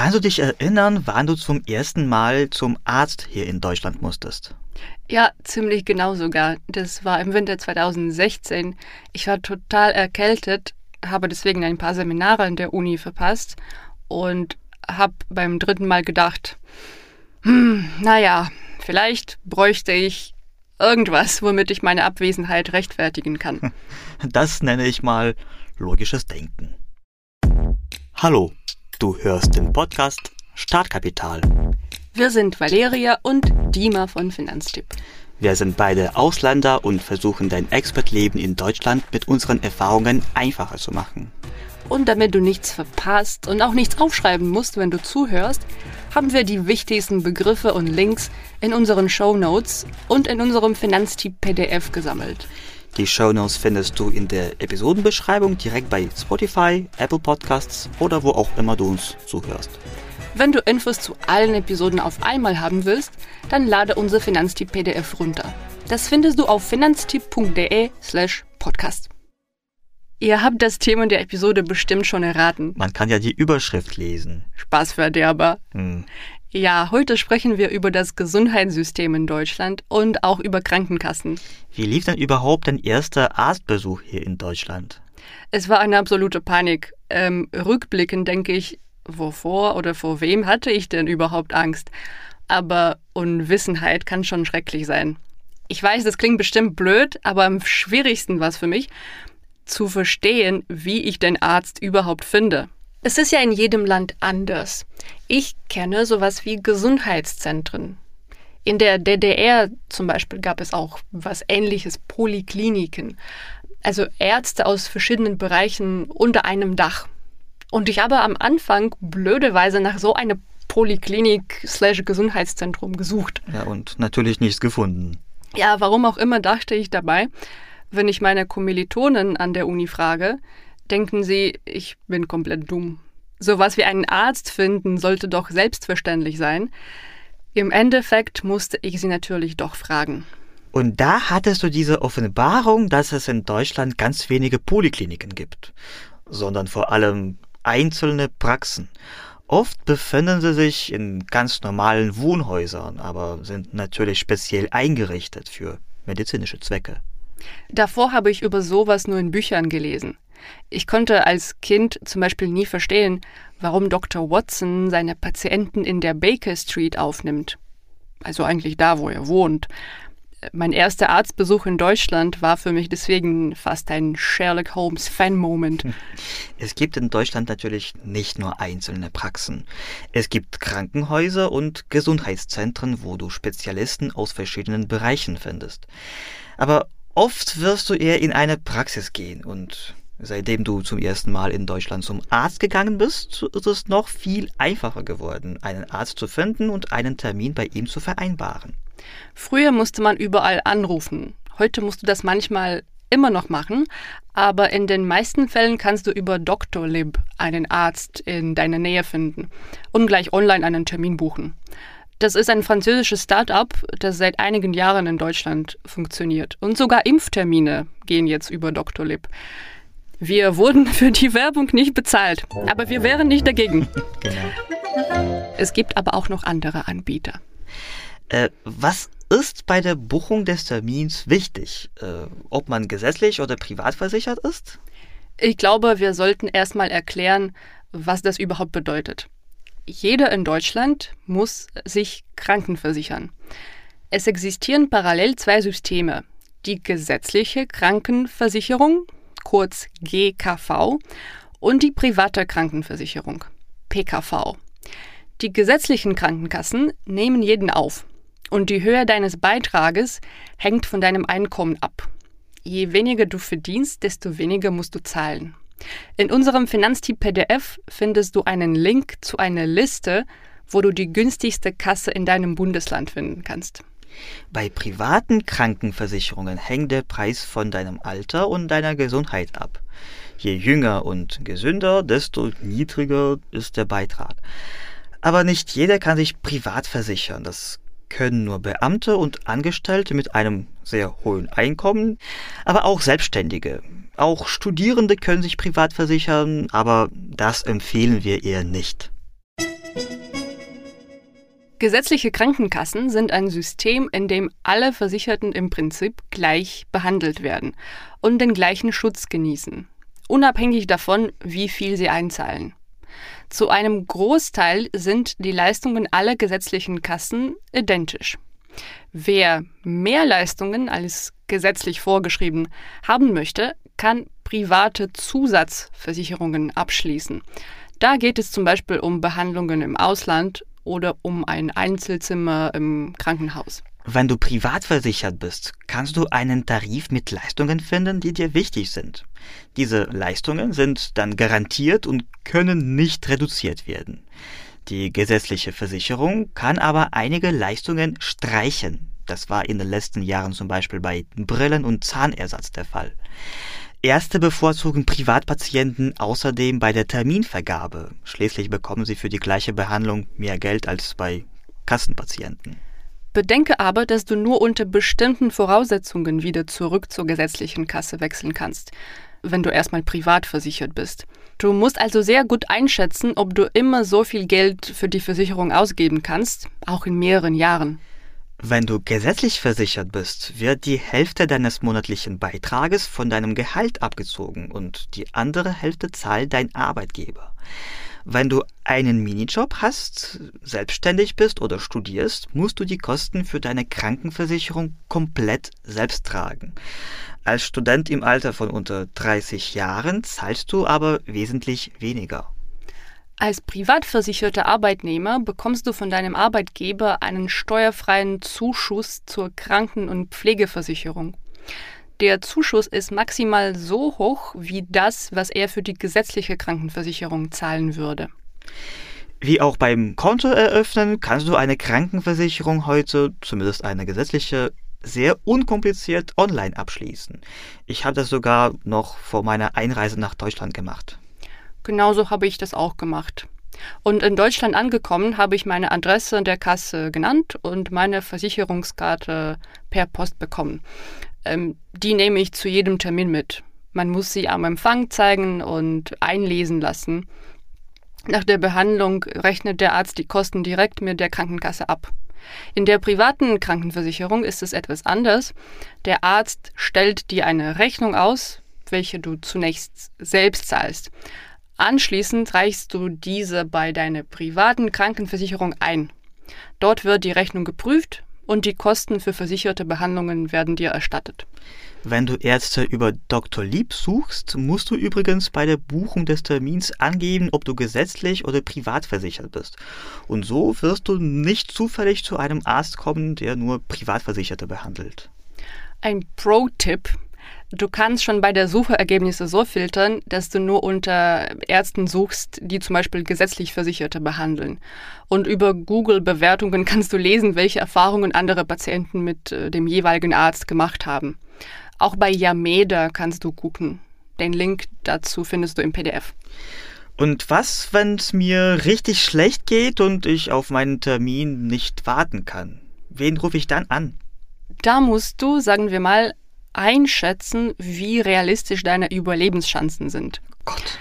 Kannst du dich erinnern, wann du zum ersten Mal zum Arzt hier in Deutschland musstest? Ja, ziemlich genau sogar. Das war im Winter 2016. Ich war total erkältet, habe deswegen ein paar Seminare an der Uni verpasst und habe beim dritten Mal gedacht, hm, naja, vielleicht bräuchte ich irgendwas, womit ich meine Abwesenheit rechtfertigen kann. Das nenne ich mal logisches Denken. Hallo, du hörst den Podcast Startkapital. Wir sind Valeria und Dima von Finanztipp. Wir sind beide Ausländer und versuchen dein Expertleben in Deutschland mit unseren Erfahrungen einfacher zu machen. Und damit du nichts verpasst und auch nichts aufschreiben musst, wenn du zuhörst, haben wir die wichtigsten Begriffe und Links in unseren Show Notes und in unserem Finanztipp PDF gesammelt. Die Show Notes findest du in der Episodenbeschreibung direkt bei Spotify, Apple Podcasts oder wo auch immer du uns zuhörst. Wenn du Infos zu allen Episoden auf einmal haben willst, dann lade unser Finanztipp PDF runter. Das findest du auf finanztipp.de slash podcast. Ihr habt das Thema der Episode bestimmt schon erraten. Man kann ja die Überschrift lesen. Spaßverderber. Hm. Ja, heute sprechen wir über das Gesundheitssystem in Deutschland und auch über Krankenkassen. Wie lief denn überhaupt dein erster Arztbesuch hier in Deutschland? Es war eine absolute Panik. Ähm, rückblickend denke ich, wovor oder vor wem hatte ich denn überhaupt Angst? Aber Unwissenheit kann schon schrecklich sein. Ich weiß, das klingt bestimmt blöd, aber am schwierigsten war es für mich, zu verstehen, wie ich den Arzt überhaupt finde. Es ist ja in jedem Land anders. Ich kenne sowas wie Gesundheitszentren. In der DDR zum Beispiel gab es auch was ähnliches, Polikliniken. Also Ärzte aus verschiedenen Bereichen unter einem Dach. Und ich habe am Anfang blöderweise nach so einer Poliklinik slash Gesundheitszentrum gesucht. Ja, und natürlich nichts gefunden. Ja, warum auch immer dachte ich dabei, wenn ich meine Kommilitonen an der Uni frage, denken sie, ich bin komplett dumm. Sowas wie einen Arzt finden sollte doch selbstverständlich sein. Im Endeffekt musste ich sie natürlich doch fragen. Und da hattest du diese Offenbarung, dass es in Deutschland ganz wenige Polikliniken gibt, sondern vor allem einzelne Praxen. Oft befinden sie sich in ganz normalen Wohnhäusern, aber sind natürlich speziell eingerichtet für medizinische Zwecke. Davor habe ich über sowas nur in Büchern gelesen. Ich konnte als Kind zum Beispiel nie verstehen, warum Dr. Watson seine Patienten in der Baker Street aufnimmt. Also eigentlich da, wo er wohnt. Mein erster Arztbesuch in Deutschland war für mich deswegen fast ein Sherlock Holmes Fan-Moment. Es gibt in Deutschland natürlich nicht nur einzelne Praxen. Es gibt Krankenhäuser und Gesundheitszentren, wo du Spezialisten aus verschiedenen Bereichen findest. Aber oft wirst du eher in eine Praxis gehen und Seitdem du zum ersten Mal in Deutschland zum Arzt gegangen bist, ist es noch viel einfacher geworden, einen Arzt zu finden und einen Termin bei ihm zu vereinbaren. Früher musste man überall anrufen. Heute musst du das manchmal immer noch machen, aber in den meisten Fällen kannst du über Doctolib einen Arzt in deiner Nähe finden und gleich online einen Termin buchen. Das ist ein französisches Start-up, das seit einigen Jahren in Deutschland funktioniert. Und sogar Impftermine gehen jetzt über Doctolib. Wir wurden für die Werbung nicht bezahlt, aber wir wären nicht dagegen. Genau. Es gibt aber auch noch andere Anbieter. Äh, was ist bei der Buchung des Termins wichtig? Äh, ob man gesetzlich oder privat versichert ist? Ich glaube, wir sollten erstmal erklären, was das überhaupt bedeutet. Jeder in Deutschland muss sich krankenversichern. Es existieren parallel zwei Systeme. Die gesetzliche Krankenversicherung, kurz GKV, und die private Krankenversicherung, PKV. Die gesetzlichen Krankenkassen nehmen jeden auf und die Höhe deines Beitrages hängt von deinem Einkommen ab. Je weniger du verdienst, desto weniger musst du zahlen. In unserem Finanztipp PDF findest du einen Link zu einer Liste, wo du die günstigste Kasse in deinem Bundesland finden kannst. Bei privaten Krankenversicherungen hängt der Preis von deinem Alter und deiner Gesundheit ab. Je jünger und gesünder, desto niedriger ist der Beitrag. Aber nicht jeder kann sich privat versichern. Das können nur Beamte und Angestellte mit einem sehr hohen Einkommen, aber auch Selbstständige. Auch Studierende können sich privat versichern, aber das empfehlen wir eher nicht. Gesetzliche Krankenkassen sind ein System, in dem alle Versicherten im Prinzip gleich behandelt werden und den gleichen Schutz genießen, unabhängig davon, wie viel sie einzahlen. Zu einem Großteil sind die Leistungen aller gesetzlichen Kassen identisch. Wer mehr Leistungen als gesetzlich vorgeschrieben haben möchte, kann private Zusatzversicherungen abschließen. Da geht es zum Beispiel um Behandlungen im Ausland oder um ein Einzelzimmer im Krankenhaus. Wenn du privat versichert bist, kannst du einen Tarif mit Leistungen finden, die dir wichtig sind. Diese Leistungen sind dann garantiert und können nicht reduziert werden. Die gesetzliche Versicherung kann aber einige Leistungen streichen. Das war in den letzten Jahren zum Beispiel bei Brillen- und Zahnersatz der Fall. Ärzte bevorzugen Privatpatienten außerdem bei der Terminvergabe. Schließlich bekommen sie für die gleiche Behandlung mehr Geld als bei Kassenpatienten. Bedenke aber, dass du nur unter bestimmten Voraussetzungen wieder zurück zur gesetzlichen Kasse wechseln kannst, wenn du erstmal privat versichert bist. Du musst also sehr gut einschätzen, ob du immer so viel Geld für die Versicherung ausgeben kannst, auch in mehreren Jahren. Wenn du gesetzlich versichert bist, wird die Hälfte deines monatlichen Beitrages von deinem Gehalt abgezogen und die andere Hälfte zahlt dein Arbeitgeber. Wenn du einen Minijob hast, selbstständig bist oder studierst, musst du die Kosten für deine Krankenversicherung komplett selbst tragen. Als Student im Alter von unter 30 Jahren zahlst du aber wesentlich weniger. Als privatversicherter Arbeitnehmer bekommst du von deinem Arbeitgeber einen steuerfreien Zuschuss zur Kranken- und Pflegeversicherung. Der Zuschuss ist maximal so hoch wie das, was er für die gesetzliche Krankenversicherung zahlen würde. Wie auch beim Konto eröffnen, kannst du eine Krankenversicherung heute, zumindest eine gesetzliche, sehr unkompliziert online abschließen. Ich habe das sogar noch vor meiner Einreise nach Deutschland gemacht. Genauso habe ich das auch gemacht. Und in Deutschland angekommen, habe ich meine Adresse der Kasse genannt und meine Versicherungskarte per Post bekommen. Ähm, die nehme ich zu jedem Termin mit. Man muss sie am Empfang zeigen und einlesen lassen. Nach der Behandlung rechnet der Arzt die Kosten direkt mit der Krankenkasse ab. In der privaten Krankenversicherung ist es etwas anders. Der Arzt stellt dir eine Rechnung aus, welche du zunächst selbst zahlst. Anschließend reichst du diese bei deiner privaten Krankenversicherung ein. Dort wird die Rechnung geprüft und die Kosten für versicherte Behandlungen werden dir erstattet. Wenn du Ärzte über Dr. Lieb suchst, musst du übrigens bei der Buchung des Termins angeben, ob du gesetzlich oder privat versichert bist. Und so wirst du nicht zufällig zu einem Arzt kommen, der nur Privatversicherte behandelt. Ein Pro-Tipp Du kannst schon bei der Suchergebnisse so filtern, dass du nur unter Ärzten suchst, die zum Beispiel gesetzlich Versicherte behandeln. Und über Google-Bewertungen kannst du lesen, welche Erfahrungen andere Patienten mit äh, dem jeweiligen Arzt gemacht haben. Auch bei Yameda kannst du gucken. Den Link dazu findest du im PDF. Und was, wenn es mir richtig schlecht geht und ich auf meinen Termin nicht warten kann? Wen rufe ich dann an? Da musst du, sagen wir mal, einschätzen, wie realistisch deine Überlebenschancen sind. Gott.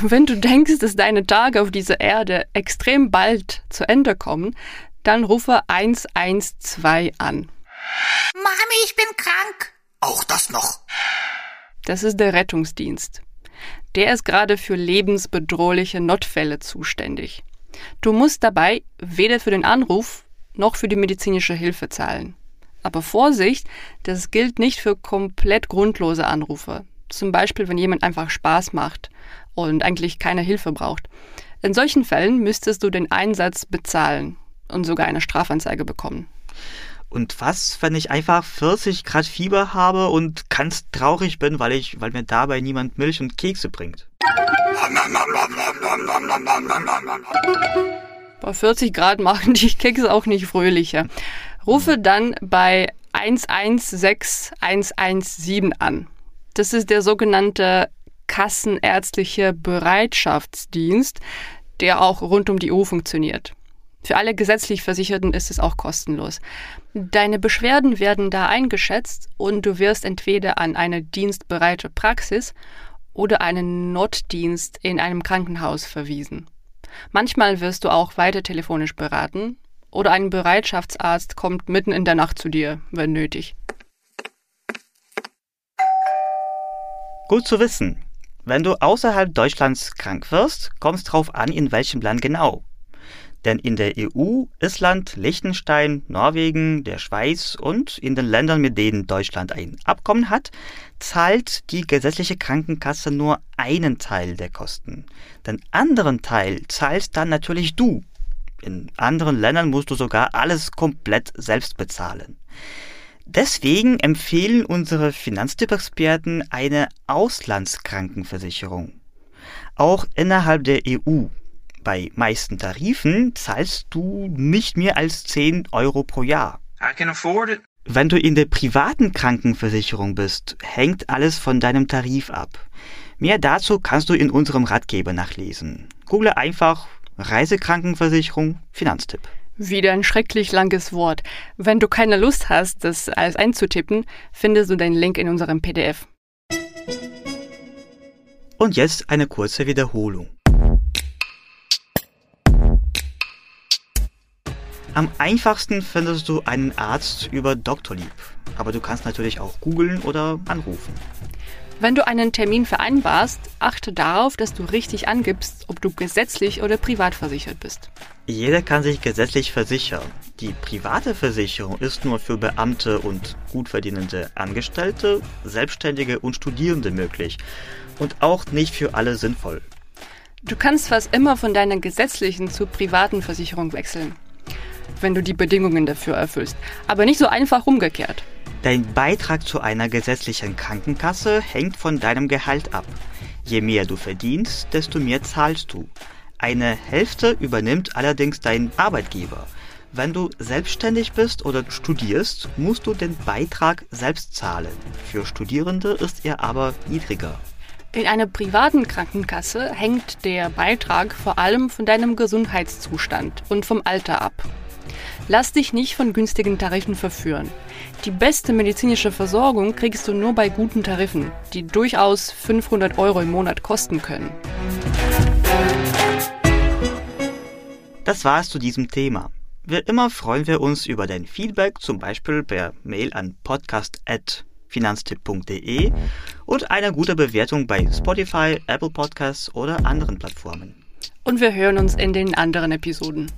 Wenn du denkst, dass deine Tage auf dieser Erde extrem bald zu Ende kommen, dann rufe 112 an. Mami, ich bin krank. Auch das noch. Das ist der Rettungsdienst. Der ist gerade für lebensbedrohliche Notfälle zuständig. Du musst dabei weder für den Anruf noch für die medizinische Hilfe zahlen. Aber Vorsicht, das gilt nicht für komplett grundlose Anrufe. Zum Beispiel, wenn jemand einfach Spaß macht und eigentlich keine Hilfe braucht. In solchen Fällen müsstest du den Einsatz bezahlen und sogar eine Strafanzeige bekommen. Und was, wenn ich einfach 40 Grad Fieber habe und ganz traurig bin, weil ich, weil mir dabei niemand Milch und Kekse bringt? Bei 40 Grad machen die Kekse auch nicht fröhlicher. Rufe dann bei 116117 an. Das ist der sogenannte Kassenärztliche Bereitschaftsdienst, der auch rund um die Uhr funktioniert. Für alle gesetzlich Versicherten ist es auch kostenlos. Deine Beschwerden werden da eingeschätzt und du wirst entweder an eine dienstbereite Praxis oder einen Notdienst in einem Krankenhaus verwiesen. Manchmal wirst du auch weiter telefonisch beraten oder ein Bereitschaftsarzt kommt mitten in der Nacht zu dir, wenn nötig. Gut zu wissen. Wenn du außerhalb Deutschlands krank wirst, kommt es drauf an, in welchem Land genau. Denn in der EU, Island, Liechtenstein, Norwegen, der Schweiz und in den Ländern, mit denen Deutschland ein Abkommen hat, zahlt die gesetzliche Krankenkasse nur einen Teil der Kosten. Den anderen Teil zahlst dann natürlich du. In anderen Ländern musst du sogar alles komplett selbst bezahlen. Deswegen empfehlen unsere Finanztipp-Experten eine Auslandskrankenversicherung. Auch innerhalb der EU bei meisten Tarifen zahlst du nicht mehr als 10 Euro pro Jahr. I can afford it. Wenn du in der privaten Krankenversicherung bist, hängt alles von deinem Tarif ab. Mehr dazu kannst du in unserem Ratgeber nachlesen. Google einfach Reisekrankenversicherung Finanztipp. Wieder ein schrecklich langes Wort. Wenn du keine Lust hast, das alles einzutippen, findest du den Link in unserem PDF. Und jetzt eine kurze Wiederholung. Am einfachsten findest du einen Arzt über Doktorlieb, aber du kannst natürlich auch googeln oder anrufen. Wenn du einen Termin vereinbarst, achte darauf, dass du richtig angibst, ob du gesetzlich oder privat versichert bist. Jeder kann sich gesetzlich versichern. Die private Versicherung ist nur für Beamte und gut verdienende Angestellte, Selbstständige und Studierende möglich und auch nicht für alle sinnvoll. Du kannst fast immer von deiner gesetzlichen zur privaten Versicherung wechseln, wenn du die Bedingungen dafür erfüllst, aber nicht so einfach umgekehrt. Dein Beitrag zu einer gesetzlichen Krankenkasse hängt von deinem Gehalt ab. Je mehr du verdienst, desto mehr zahlst du. Eine Hälfte übernimmt allerdings dein Arbeitgeber. Wenn du selbstständig bist oder studierst, musst du den Beitrag selbst zahlen. Für Studierende ist er aber niedriger. In einer privaten Krankenkasse hängt der Beitrag vor allem von deinem Gesundheitszustand und vom Alter ab. Lass dich nicht von günstigen Tarifen verführen. Die beste medizinische Versorgung kriegst du nur bei guten Tarifen, die durchaus 500 Euro im Monat kosten können. Das war's zu diesem Thema. Wie immer freuen wir uns über dein Feedback, zum Beispiel per Mail an podcast.finanztipp.de und eine gute Bewertung bei Spotify, Apple Podcasts oder anderen Plattformen. Und wir hören uns in den anderen Episoden.